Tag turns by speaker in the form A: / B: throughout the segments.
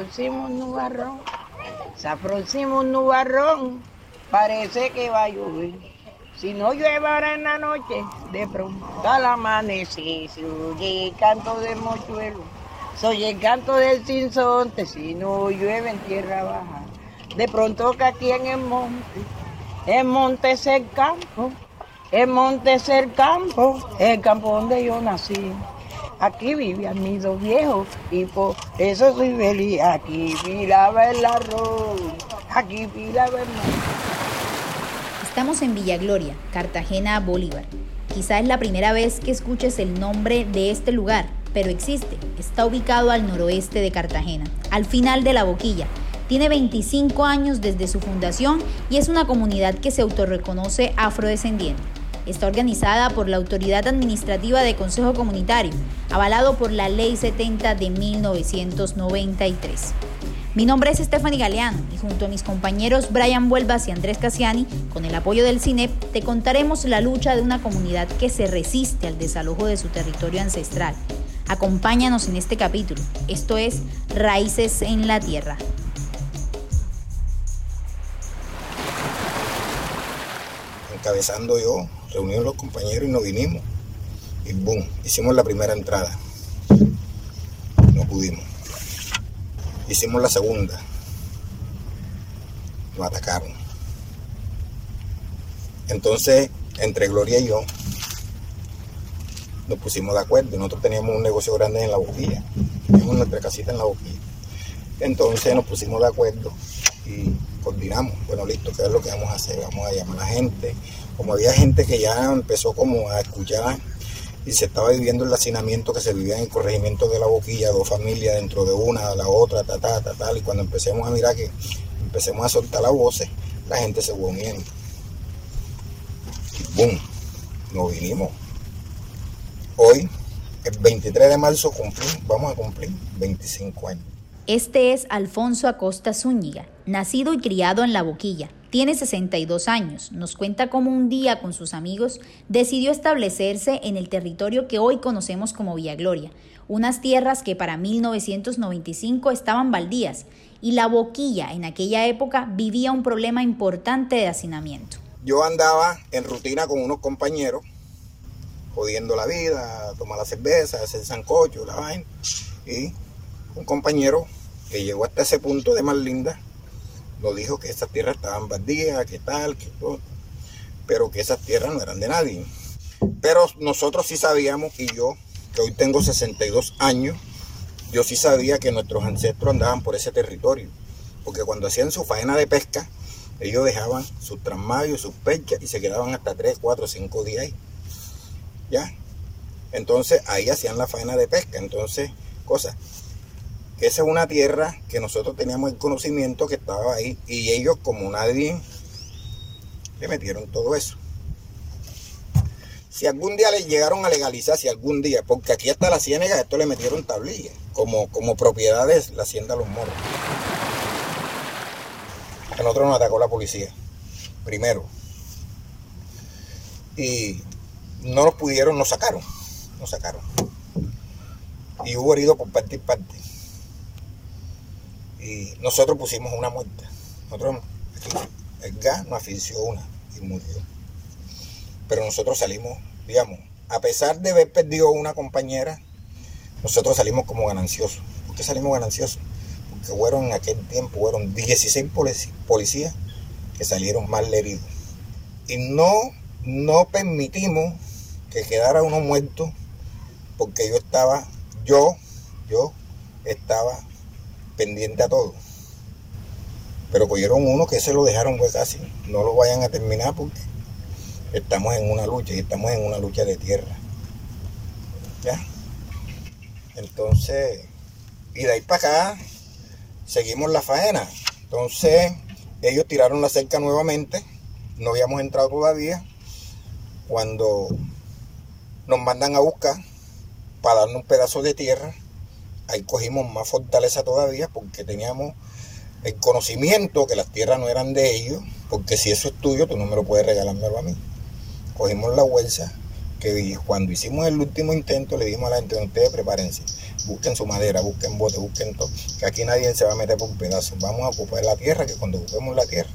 A: aproxima un nubarrón, se aproxima un nubarrón, parece que va a llover. Si no llueve ahora en la noche, de pronto al amanecer se oye el canto del mochuelo, se oye el canto del sinsonte, si no llueve en tierra baja. De pronto que aquí en el monte, el monte es el campo, el monte es el campo, el campo donde yo nací. Aquí vivían mis dos viejos y por eso soy feliz. Aquí pilaba el arroz, aquí pilaba el
B: Estamos en Villa Gloria, Cartagena, Bolívar. Quizá es la primera vez que escuches el nombre de este lugar, pero existe. Está ubicado al noroeste de Cartagena, al final de la boquilla. Tiene 25 años desde su fundación y es una comunidad que se autorreconoce afrodescendiente. Está organizada por la Autoridad Administrativa de Consejo Comunitario, avalado por la Ley 70 de 1993. Mi nombre es Stephanie Galeano y junto a mis compañeros Brian Vuelvas y Andrés Casiani, con el apoyo del CINEP, te contaremos la lucha de una comunidad que se resiste al desalojo de su territorio ancestral. Acompáñanos en este capítulo. Esto es Raíces en la Tierra.
C: Encabezando yo, reunimos los compañeros y nos vinimos. Y boom, hicimos la primera entrada. No pudimos Hicimos la segunda. Nos atacaron. Entonces, entre Gloria y yo, nos pusimos de acuerdo. Nosotros teníamos un negocio grande en la boquilla. Teníamos nuestra casita en la boquilla. Entonces nos pusimos de acuerdo y coordinamos. Bueno, listo, ¿qué es lo que vamos a hacer? Vamos a llamar a la gente. Como había gente que ya empezó como a escuchar y se estaba viviendo el hacinamiento que se vivía en el corregimiento de la boquilla, dos familias dentro de una, la otra, ta, ta, ta, tal, y cuando empecemos a mirar que empecemos a soltar las voces, la gente se fue uniendo. ¡boom! Nos vinimos. Hoy, el 23 de marzo, cumplimos, vamos a cumplir 25 años.
B: Este es Alfonso Acosta Zúñiga, nacido y criado en La Boquilla, tiene 62 años, nos cuenta cómo un día con sus amigos decidió establecerse en el territorio que hoy conocemos como Villa Gloria, unas tierras que para 1995 estaban baldías y la boquilla en aquella época vivía un problema importante de hacinamiento.
C: Yo andaba en rutina con unos compañeros, jodiendo la vida, tomar la cerveza, hacer sancocho, la vaina, y un compañero que llegó hasta ese punto de más linda nos dijo que esas tierras estaban baldías, que tal, que todo, pero que esas tierras no eran de nadie. Pero nosotros sí sabíamos, y yo, que hoy tengo 62 años, yo sí sabía que nuestros ancestros andaban por ese territorio, porque cuando hacían su faena de pesca, ellos dejaban sus trasmayos, sus pechas y se quedaban hasta 3, 4, 5 días ahí. ¿Ya? Entonces ahí hacían la faena de pesca. Entonces, cosas esa es una tierra que nosotros teníamos el conocimiento que estaba ahí y ellos como nadie le metieron todo eso. Si algún día le llegaron a legalizar, si algún día, porque aquí hasta la ciénega esto le metieron tablillas, como, como propiedades la hacienda Los Moros. A nosotros nos atacó la policía, primero. Y no nos pudieron, nos sacaron, nos sacaron. Y hubo heridos por parte y parte. Y nosotros pusimos una muerte. Nosotros, el gas nos asfixió una y murió. Pero nosotros salimos, digamos, a pesar de haber perdido una compañera, nosotros salimos como gananciosos. ¿Por qué salimos gananciosos? Porque fueron en aquel tiempo, fueron 16 policías que salieron mal heridos. Y no, no permitimos que quedara uno muerto porque yo estaba, yo, yo estaba pendiente a todo. Pero cogieron uno que se lo dejaron pues casi. No lo vayan a terminar porque estamos en una lucha y estamos en una lucha de tierra. ¿Ya? Entonces, y de ahí para acá seguimos la faena. Entonces, ellos tiraron la cerca nuevamente. No habíamos entrado todavía. Cuando nos mandan a buscar para darnos un pedazo de tierra, ahí cogimos más fortaleza todavía porque teníamos el conocimiento que las tierras no eran de ellos, porque si eso es tuyo, tú no me lo puedes regalármelo a mí. Cogimos la huelsa, que cuando hicimos el último intento le dijimos a la gente, ustedes prepárense, busquen su madera, busquen bote, busquen todo, que aquí nadie se va a meter por pedazos. Vamos a ocupar la tierra, que cuando ocupemos la tierra,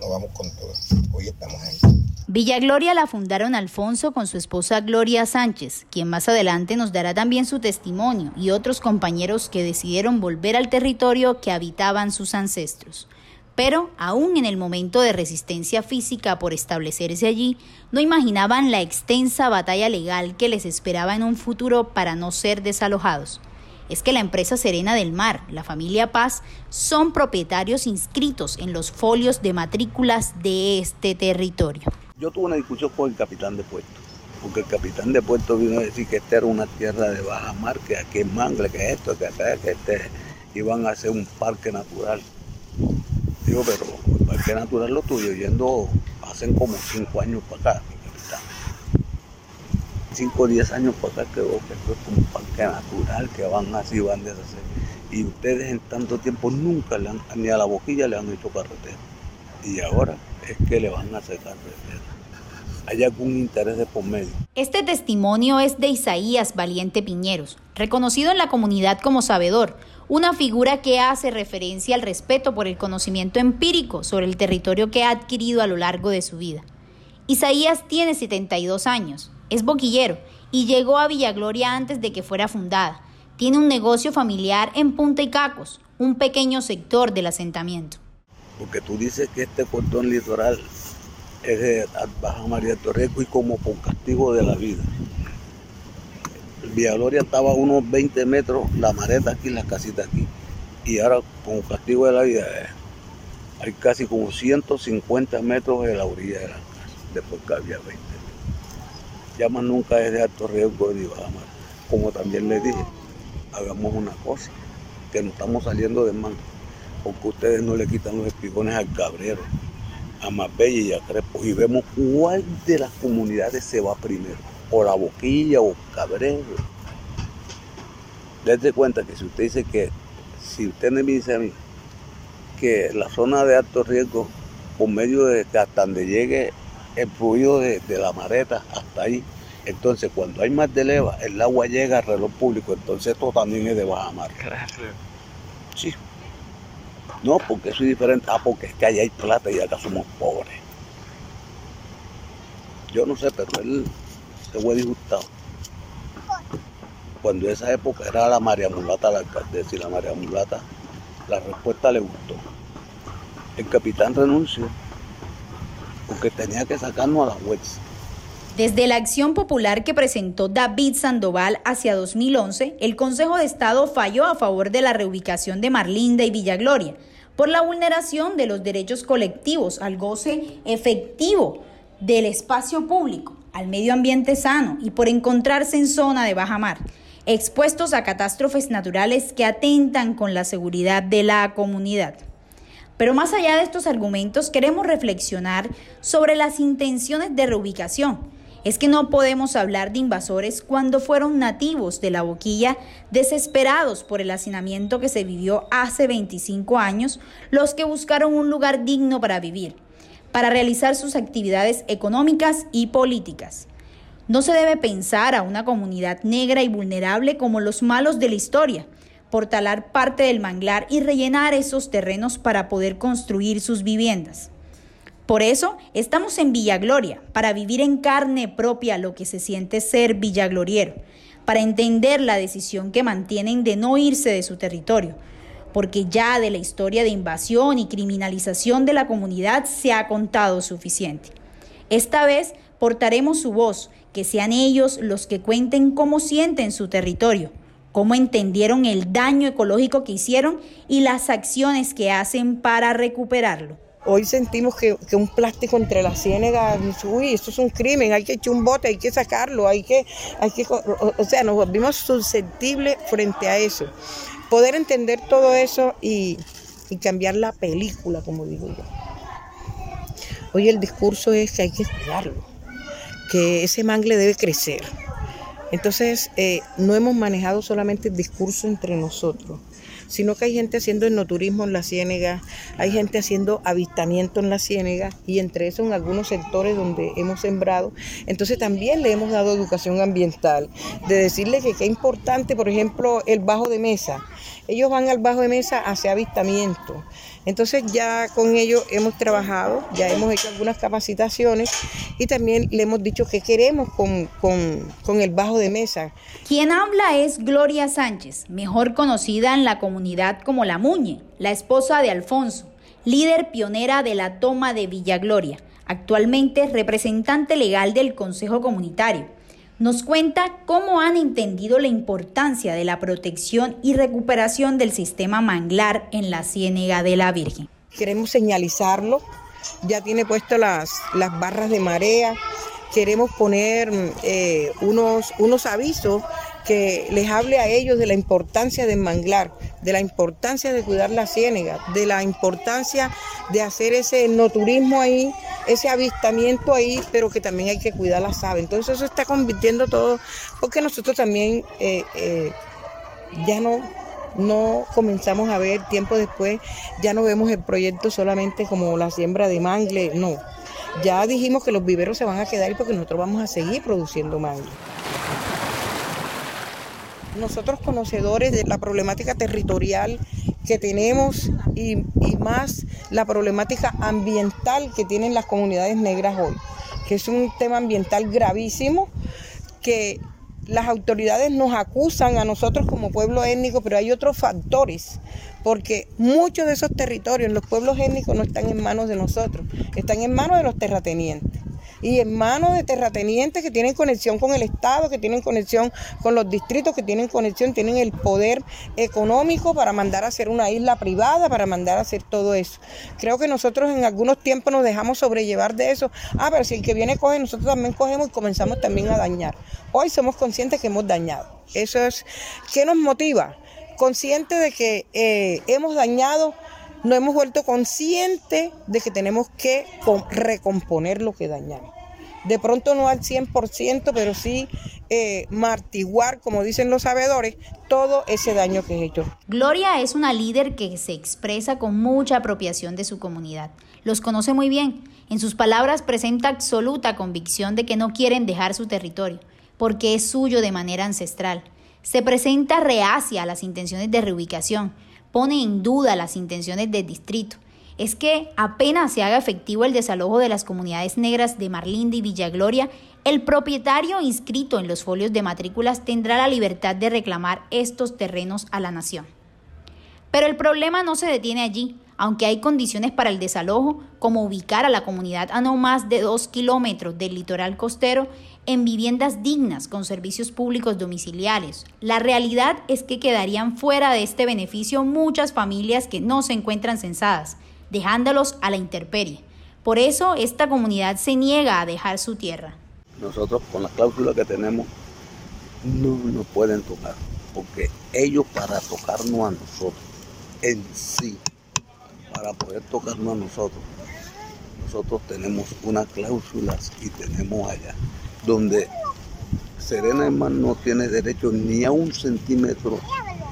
C: nos vamos con todo. Hoy estamos ahí.
B: Villa Gloria la fundaron Alfonso con su esposa Gloria Sánchez, quien más adelante nos dará también su testimonio y otros compañeros que decidieron volver al territorio que habitaban sus ancestros. Pero, aún en el momento de resistencia física por establecerse allí, no imaginaban la extensa batalla legal que les esperaba en un futuro para no ser desalojados es que la empresa Serena del Mar, la familia Paz, son propietarios inscritos en los folios de matrículas de este territorio.
D: Yo tuve una discusión con el capitán de puerto, porque el capitán de puerto vino a decir que esta era una tierra de baja mar, que aquí es mangle, que esto, que acá, que este, iban a hacer un parque natural. Digo, pero el parque natural lo estoy oyendo hace como cinco años para acá. 5 o 10 años para acá creo que esto es como un parque natural que van así, van de hacer. Y ustedes en tanto tiempo nunca le han, ni a la boquilla le han hecho carretera. Y ahora es que le van a carretera. ¿Hay algún interés de por?
B: Este testimonio es de Isaías Valiente Piñeros, reconocido en la comunidad como sabedor, una figura que hace referencia al respeto por el conocimiento empírico sobre el territorio que ha adquirido a lo largo de su vida. Isaías tiene 72 años, es boquillero y llegó a Villagloria antes de que fuera fundada. Tiene un negocio familiar en Punta y Cacos, un pequeño sector del asentamiento.
D: Porque tú dices que este cordón litoral es de Baja María Torreco y como por castigo de la vida. Villagloria estaba a unos 20 metros, la mareta aquí, la casita aquí. Y ahora, como castigo de la vida, eh, hay casi como 150 metros de la orilla de la casa, después que había 20 ya más nunca es de alto riesgo ni Bahamar. Como también le dije, hagamos una cosa, que no estamos saliendo de mano, porque ustedes no le quitan los espigones al cabrero, a Marbella y a Crespo, y vemos cuál de las comunidades se va primero, o la boquilla o cabrero. Dense cuenta que si usted dice que, si usted me dice a mí, que la zona de alto riesgo, por medio de hasta donde llegue el fluido de, la mareta hasta ahí. Entonces, cuando hay más de leva, el agua llega al reloj público, entonces esto también es de baja mar. Sí. No, porque es diferente. Ah, porque es que allá hay plata y acá somos pobres. Yo no sé, pero él se fue disgustado. Cuando esa época era la María Mulata la alcaldesa y la María Mulata, la respuesta le gustó. El capitán renunció porque tenía que sacarnos a la webs.
B: Desde la acción popular que presentó David Sandoval hacia 2011, el Consejo de Estado falló a favor de la reubicación de Marlinda y Villagloria por la vulneración de los derechos colectivos al goce efectivo del espacio público, al medio ambiente sano y por encontrarse en zona de baja mar, expuestos a catástrofes naturales que atentan con la seguridad de la comunidad. Pero más allá de estos argumentos, queremos reflexionar sobre las intenciones de reubicación. Es que no podemos hablar de invasores cuando fueron nativos de la boquilla, desesperados por el hacinamiento que se vivió hace 25 años, los que buscaron un lugar digno para vivir, para realizar sus actividades económicas y políticas. No se debe pensar a una comunidad negra y vulnerable como los malos de la historia, por talar parte del manglar y rellenar esos terrenos para poder construir sus viviendas. Por eso estamos en Villagloria, para vivir en carne propia lo que se siente ser villagloriero, para entender la decisión que mantienen de no irse de su territorio, porque ya de la historia de invasión y criminalización de la comunidad se ha contado suficiente. Esta vez portaremos su voz, que sean ellos los que cuenten cómo sienten su territorio cómo entendieron el daño ecológico que hicieron y las acciones que hacen para recuperarlo.
A: Hoy sentimos que, un plástico entre las ciénegas, uy, esto es un crimen, hay que echar un bote, hay que sacarlo, hay que, hay que, o, sea, nos volvimos susceptibles frente a eso. Poder entender todo eso y, y cambiar la película, como digo yo. Hoy el discurso es que hay que cuidarlo, que ese mangle debe crecer entonces, eh, no hemos manejado solamente el discurso entre nosotros, sino que hay gente haciendo etnoturismo en la ciénega, hay gente haciendo avistamiento en la ciénega y entre eso en algunos sectores donde hemos sembrado. Entonces también le hemos dado educación ambiental, de decirle que qué importante, por ejemplo, el bajo de mesa. Ellos van al bajo de mesa hacia avistamiento. Entonces ya con ellos hemos trabajado, ya hemos hecho algunas capacitaciones y también le hemos dicho que queremos con, con el bajo de mesa.
B: Quien habla es Gloria Sánchez, mejor conocida en la comunidad como La Muñe, la esposa de Alfonso, líder pionera de la toma de Villa Gloria, actualmente representante legal del Consejo Comunitario nos cuenta cómo han entendido la importancia de la protección y recuperación del sistema manglar en la Ciénega de la Virgen.
A: Queremos señalizarlo, ya tiene puesto las, las barras de marea, queremos poner eh, unos, unos avisos que les hable a ellos de la importancia de manglar, de la importancia de cuidar la ciénega, de la importancia de hacer ese no turismo ahí, ese avistamiento ahí, pero que también hay que cuidar las aves. Entonces eso está convirtiendo todo, porque nosotros también eh, eh, ya no, no comenzamos a ver tiempo después, ya no vemos el proyecto solamente como la siembra de mangle, no. Ya dijimos que los viveros se van a quedar porque nosotros vamos a seguir produciendo mangle nosotros conocedores de la problemática territorial que tenemos y, más la problemática ambiental que tienen las comunidades negras hoy, que es un tema ambiental gravísimo que las autoridades nos acusan a nosotros como pueblo étnico, pero hay otros factores, porque muchos de esos territorios, los pueblos étnicos, no están en manos de nosotros, están en manos de los terratenientes y en manos de terratenientes que tienen conexión con el Estado, que tienen conexión con los distritos, que tienen conexión, tienen el poder económico para mandar a hacer una isla privada, para mandar a hacer todo eso. Creo que nosotros en algunos tiempos nos dejamos sobrellevar de eso. Ah, pero si el que viene coge, nosotros también cogemos y comenzamos también a dañar. Hoy somos conscientes que hemos dañado. Eso es, ¿qué nos motiva? Conscientes de que eh, hemos dañado no hemos vuelto conscientes de que tenemos que recomponer lo que dañamos. De pronto no al 100%, pero sí eh, martiguar, como dicen los sabedores, todo ese daño que es hecho.
B: Gloria es una líder que se expresa con mucha apropiación de su comunidad. Los conoce muy bien. En sus palabras presenta absoluta convicción de que no quieren dejar su territorio, porque es suyo de manera ancestral. Se presenta reacia a las intenciones de reubicación, pone en duda las intenciones del distrito es que apenas se haga efectivo el desalojo de las comunidades negras de Marlinda y Villagloria, el propietario inscrito en los folios de matrículas tendrá la libertad de reclamar estos terrenos a la nación. Pero el problema no se detiene allí, aunque hay condiciones para el desalojo, como ubicar a la comunidad a no más de dos kilómetros del litoral costero en viviendas dignas con servicios públicos domiciliarios. La realidad es que quedarían fuera de este beneficio muchas familias que no se encuentran censadas, dejándolos a la intemperie. Por eso esta comunidad se niega a dejar su tierra.
D: Nosotros con la cláusula que tenemos no nos pueden tocar, porque ellos para tocarnos a nosotros en sí, para poder tocarnos a nosotros, nosotros tenemos unas cláusulas y tenemos allá donde Serena Hermano no tiene derecho ni a un centímetro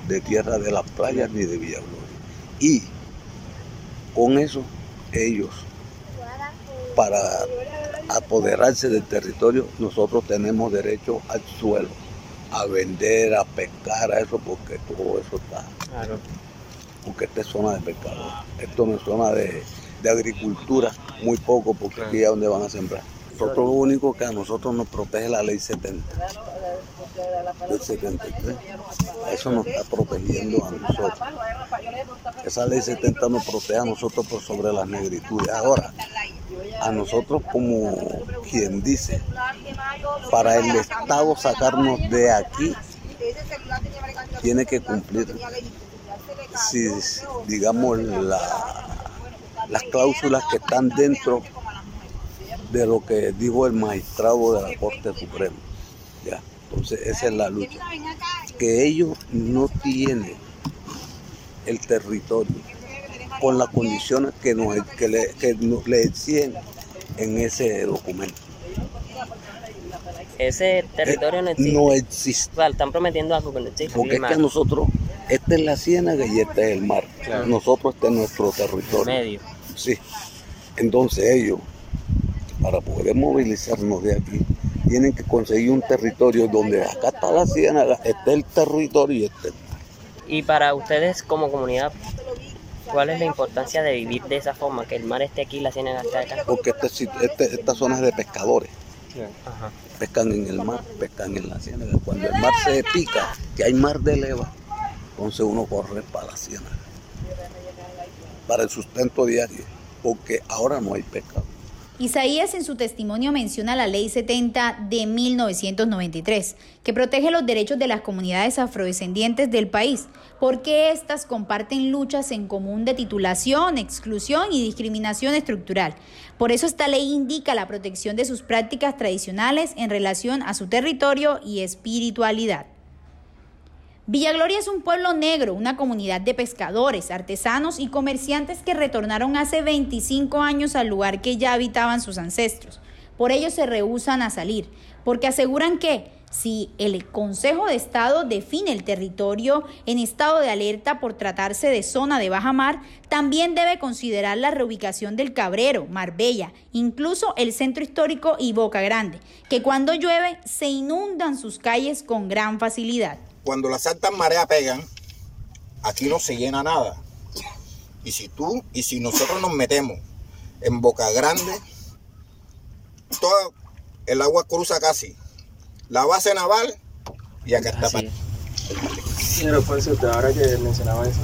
D: de tierra de las playas ni de Villagloria. Y con eso ellos, para apoderarse del territorio, nosotros tenemos derecho al suelo, a vender, a pescar, a eso, porque todo eso está. Claro. Porque esta es zona de pescado. Esto no es zona de, de agricultura, muy poco, porque aquí es donde van a sembrar. Nosotros lo único que a nosotros nos protege la ley 70. Del 73. Eso nos está protegiendo a nosotros. Esa ley 70 nos protege a nosotros por sobre las negritudes. Ahora, a nosotros como quien dice, para el Estado sacarnos de aquí, tiene que cumplir, si digamos, las cláusulas que están dentro de lo que dijo el magistrado de la Corte Suprema. ¿ya? Entonces esa es la lucha. Que ellos no tienen el territorio con las condiciones que, nos, que, le, que le exigen en ese documento.
E: Ese territorio no
D: existe. No existe.
E: están prometiendo algo que no existe.
D: Porque es que nosotros Esta es la ciénaga y este es el mar. Nosotros este es nuestro territorio.
E: Medio.
D: Sí. Entonces ellos, para poder movilizarnos de aquí, tienen que conseguir un territorio donde acá está la ciénaga, este el territorio y este.
E: Y para ustedes como comunidad, ¿cuál es la importancia de vivir de esa forma? Que el mar esté aquí, la ciénaga esté acá.
D: Porque este, este, esta zona es de pescadores. Pescan en el mar, pescan en la ciénaga. Cuando el mar se pica, que hay mar de leva, entonces uno corre para la ciénaga. Para el sustento diario, porque ahora no hay pescado.
B: Isaías en su testimonio menciona la Ley 70 de 1993, que protege los derechos de las comunidades afrodescendientes del país, porque éstas comparten luchas en común de titulación, exclusión y discriminación estructural. Por eso esta ley indica la protección de sus prácticas tradicionales en relación a su territorio y espiritualidad. Villa Gloria es un pueblo negro, una comunidad de pescadores, artesanos y comerciantes que retornaron hace 25 años al lugar que ya habitaban sus ancestros. Por ello se rehusan a salir, porque aseguran que si el Consejo de Estado define el territorio en estado de alerta por tratarse de zona de baja mar, también debe considerar la reubicación del Cabrero, Marbella, incluso el centro histórico y Boca Grande, que cuando llueve se inundan sus calles con gran facilidad
C: cuando las altas mareas pegan, aquí no se llena nada. Y si tú y si nosotros nos metemos en Boca Grande, todo el agua cruza casi la base naval y acá está.
F: Señor Alfonso, ahora que mencionaba eso,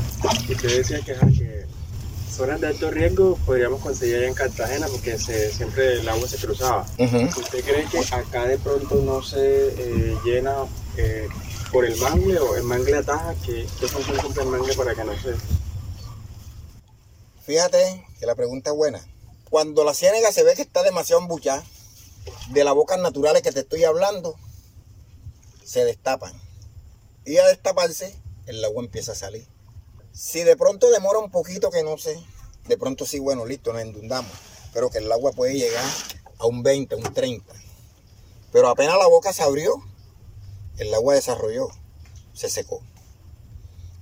F: usted decía que, que zonas de alto riesgo podríamos conseguir allá en Cartagena porque siempre el agua se cruzaba. ¿Usted cree que acá de pronto no se eh, llena eh, por el mangle o el mangle ataja, que ¿qué función el mangle para que no se...
C: Fíjate que la pregunta es buena. Cuando la ciénaga se ve que está demasiado embuchada, de las bocas naturales que te estoy hablando, se destapan. Y a destaparse, el agua empieza a salir. Si de pronto demora un poquito, que no sé, de pronto sí, bueno, listo, nos endundamos. Pero que el agua puede llegar a un 20, un 30. Pero apenas la boca se abrió, el agua desarrolló, se secó.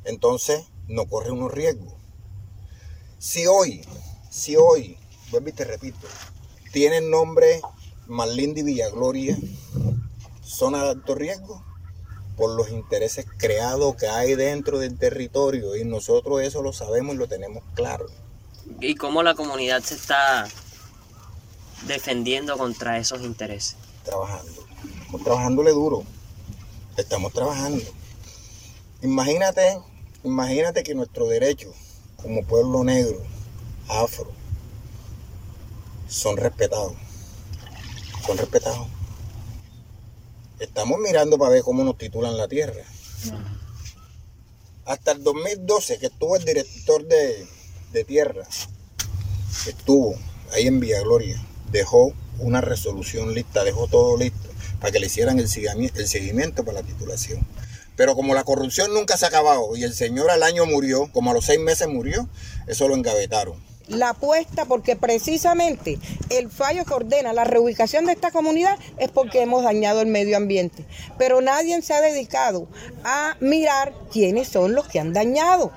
C: Entonces no corre unos riesgos. Si hoy, si hoy, vuelvo y te repito, tiene el nombre Marlindi Villagloria, zona de alto riesgo, por los intereses creados que hay dentro del territorio y nosotros eso lo sabemos y lo tenemos claro.
E: ¿Y cómo la comunidad se está defendiendo contra esos intereses?
C: Trabajando, trabajándole duro estamos trabajando. Imagínate, imagínate que nuestros derechos como pueblo negro, afro, son respetados. Son respetados. Estamos mirando para ver cómo nos titulan la tierra. Hasta el 2012, que estuvo el director de, de tierra, estuvo ahí en Villa Gloria, dejó una resolución lista, dejó todo listo para que le hicieran el seguimiento, para la titulación. Pero como la corrupción nunca se ha acabado y el señor al año murió, como a los seis meses murió, eso lo engavetaron.
A: La apuesta, porque precisamente el fallo que ordena la reubicación de esta comunidad es porque hemos dañado el medio ambiente. Pero nadie se ha dedicado a mirar quiénes son los que han dañado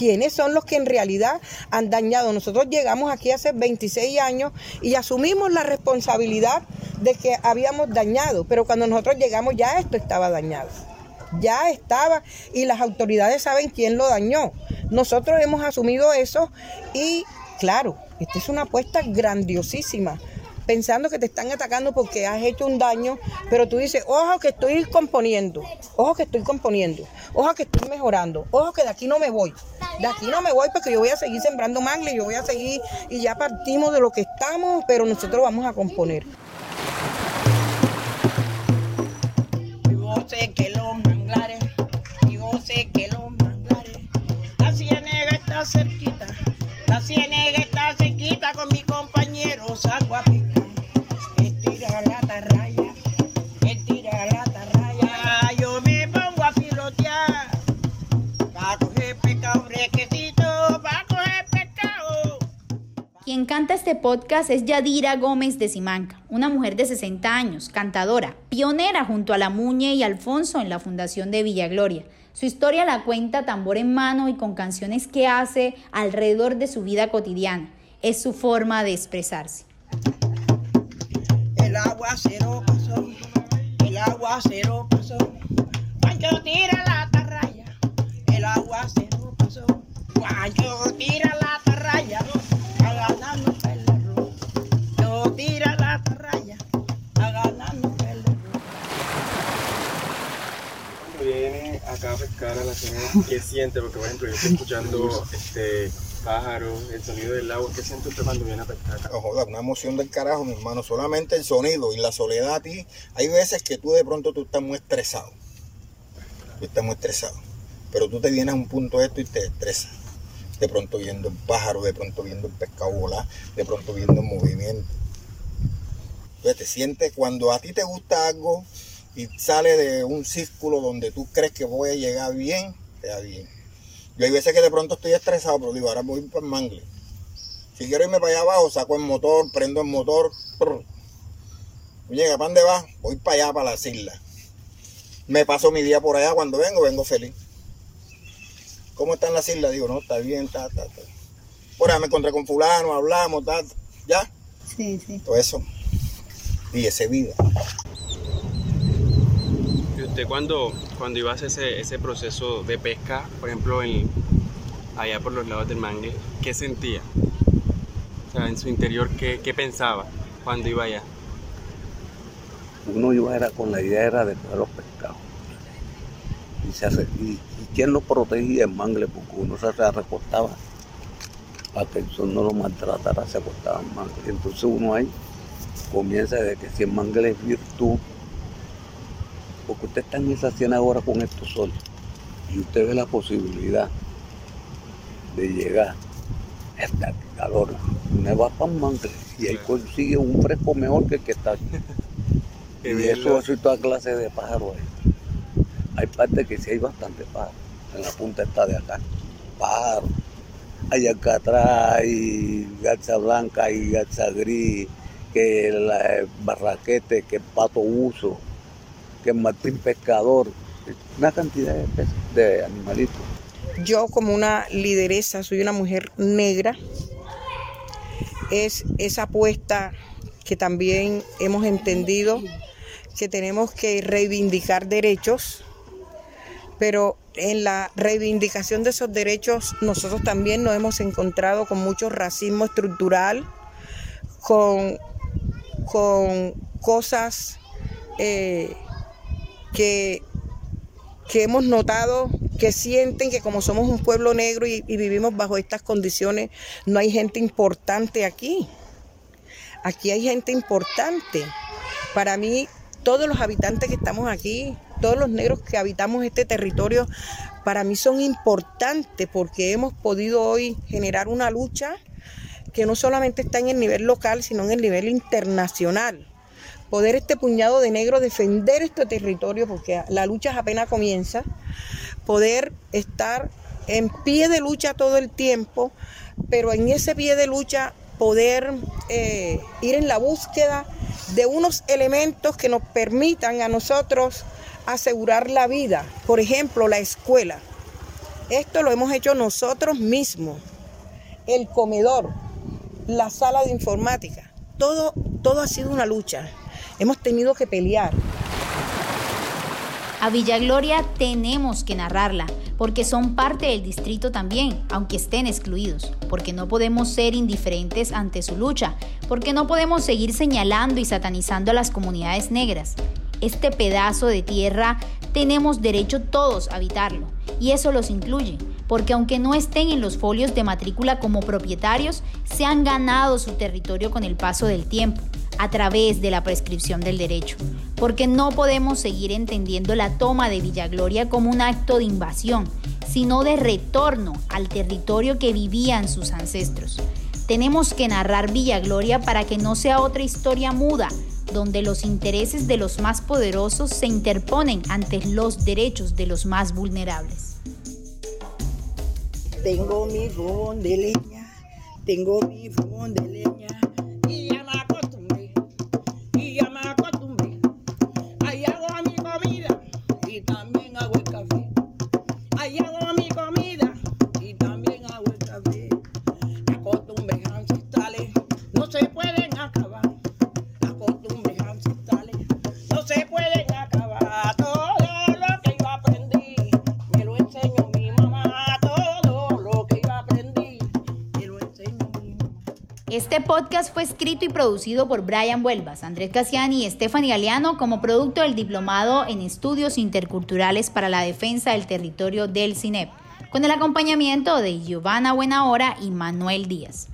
A: quiénes son los que en realidad han dañado. Nosotros llegamos aquí hace 26 años y asumimos la responsabilidad de que habíamos dañado, pero cuando nosotros llegamos ya esto estaba dañado. Ya estaba y las autoridades saben quién lo dañó. Nosotros hemos asumido eso y claro, esta es una apuesta grandiosísima pensando que te están atacando porque has hecho un daño, pero tú dices, ojo que estoy componiendo, ojo que estoy componiendo, ojo que estoy mejorando, ojo que de aquí no me voy, de aquí no me voy porque yo voy a seguir sembrando mangle, yo voy a seguir y ya partimos de lo que estamos, pero nosotros vamos a componer.
B: Podcast es Yadira Gómez de Simanca, una mujer de 60 años, cantadora, pionera junto a la Muñe y Alfonso en la fundación de Villa Gloria. Su historia la cuenta tambor en mano y con canciones que hace alrededor de su vida cotidiana. Es su forma de expresarse.
A: El aguacero pasó, el aguacero pasó. Pancho tira la tarraya, el aguacero pasó. Pancho tira
F: zona, ¿qué siente? Porque, por ejemplo, yo estoy escuchando este, pájaros, el sonido del agua. ¿Qué siente usted cuando viene a pescar?
C: No joda, una emoción del carajo, mi hermano. Solamente el sonido y la soledad a ti. Hay veces que tú de pronto tú estás muy estresado. Tú estás muy estresado. Pero tú te vienes a un punto de esto y te estresas. De pronto viendo el pájaro, de pronto viendo el pescado volar, de pronto viendo el movimiento. Entonces te sientes cuando a ti te gusta algo y sale de un círculo donde tú crees que voy a llegar bien, te da bien. Yo hay veces que de pronto estoy estresado, pero digo, ahora voy para el mangle. Si quiero irme para allá abajo, saco el motor, prendo el motor. Llega, ¿para dónde vas? Voy para allá, para las islas. Me paso mi día por allá, cuando vengo, vengo feliz. ¿Cómo están las islas? Digo, no, está bien, está, está, está. Por ahí me encontré con fulano, hablamos, tal, ya.
B: Sí, sí.
C: Todo eso. Y ese vida.
F: ¿Y usted cuando, cuando iba a hacer ese, ese proceso de pesca, por ejemplo, en, allá por los lados del mangle, qué sentía? O sea, en su interior, ¿qué, qué pensaba cuando iba allá?
D: Uno iba era con la idea era de coger los pescados. Y, se y, quién lo protegía el mangle, porque uno se recostaba para que el sol no lo maltratara, se acostaba. Y entonces uno ahí comienza de que si el mangle es virtud, usted está en esa cena ahora con estos soles y usted ve la posibilidad de llegar hasta calor, uno va para el mangle y ahí consigue un fresco mejor que el que está aquí. Y eso es toda clase de pájaros ahí. Hay partes que sí hay bastante pájaros. En la punta está de acá. Pájaros. Hay alcatraz, hay garza blanca, hay garza gris, que el eh, barraquete, que el pato uso, que el martín pescador. Una cantidad de, de animalitos.
A: yo como una lideresa, soy una mujer negra, es esa apuesta que también hemos entendido que tenemos que reivindicar derechos, pero en la reivindicación de esos derechos nosotros también nos hemos encontrado con mucho racismo estructural, con, con cosas eh, que que hemos notado que sienten que como somos un pueblo negro y, y vivimos bajo estas condiciones, no hay gente importante aquí. Aquí hay gente importante. Para mí, todos los habitantes que estamos aquí, todos los negros que habitamos este territorio, para mí son importantes porque hemos podido hoy generar una lucha que no solamente está en el nivel local, sino en el nivel internacional poder este puñado de negros defender este territorio, porque la lucha apenas comienza, poder estar en pie de lucha todo el tiempo, pero en ese pie de lucha poder eh, ir en la búsqueda de unos elementos que nos permitan a nosotros asegurar la vida. Por ejemplo, la escuela. Esto lo hemos hecho nosotros mismos. El comedor, la sala de informática. Todo, todo ha sido una lucha. Hemos tenido que pelear.
B: A Villa Gloria tenemos que narrarla, porque son parte del distrito también, aunque estén excluidos, porque no podemos ser indiferentes ante su lucha, porque no podemos seguir señalando y satanizando a las comunidades negras. Este pedazo de tierra tenemos derecho todos a habitarlo, y eso los incluye, porque aunque no estén en los folios de matrícula como propietarios, se han ganado su territorio con el paso del tiempo a través de la prescripción del derecho, porque no podemos seguir entendiendo la toma de Villagloria como un acto de invasión, sino de retorno al territorio que vivían sus ancestros. Tenemos que narrar Villagloria para que no sea otra historia muda, donde los intereses de los más poderosos se interponen ante los derechos de los más vulnerables.
A: Tengo mi fogón de leña,
G: tengo mi fogón de leña
B: Este podcast fue escrito y producido por Brian Huelvas, Andrés Casiani y Stephanie Galeano como producto del Diplomado en Estudios Interculturales para la Defensa del Territorio del CINEP, con el acompañamiento de Giovanna Buenahora y Manuel Díaz.